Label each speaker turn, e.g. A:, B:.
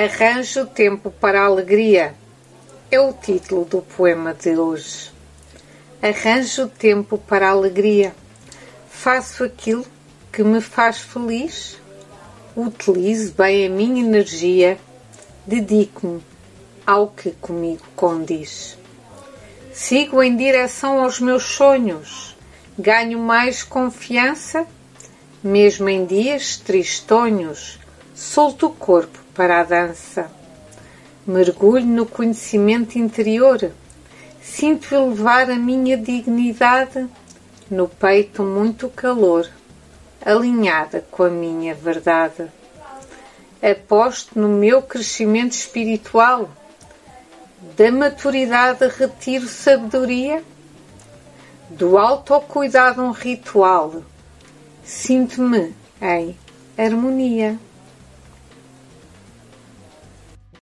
A: Arranjo tempo para a alegria é o título do poema de hoje. Arranjo tempo para a alegria. Faço aquilo que me faz feliz. Utilizo bem a minha energia. Dedico-me ao que comigo condiz. Sigo em direção aos meus sonhos. Ganho mais confiança, mesmo em dias tristonhos. Solto o corpo para a dança. Mergulho no conhecimento interior. Sinto elevar a minha dignidade. No peito muito calor, alinhada com a minha verdade. Aposto no meu crescimento espiritual. Da maturidade retiro sabedoria. Do autocuidado um ritual. Sinto-me em harmonia.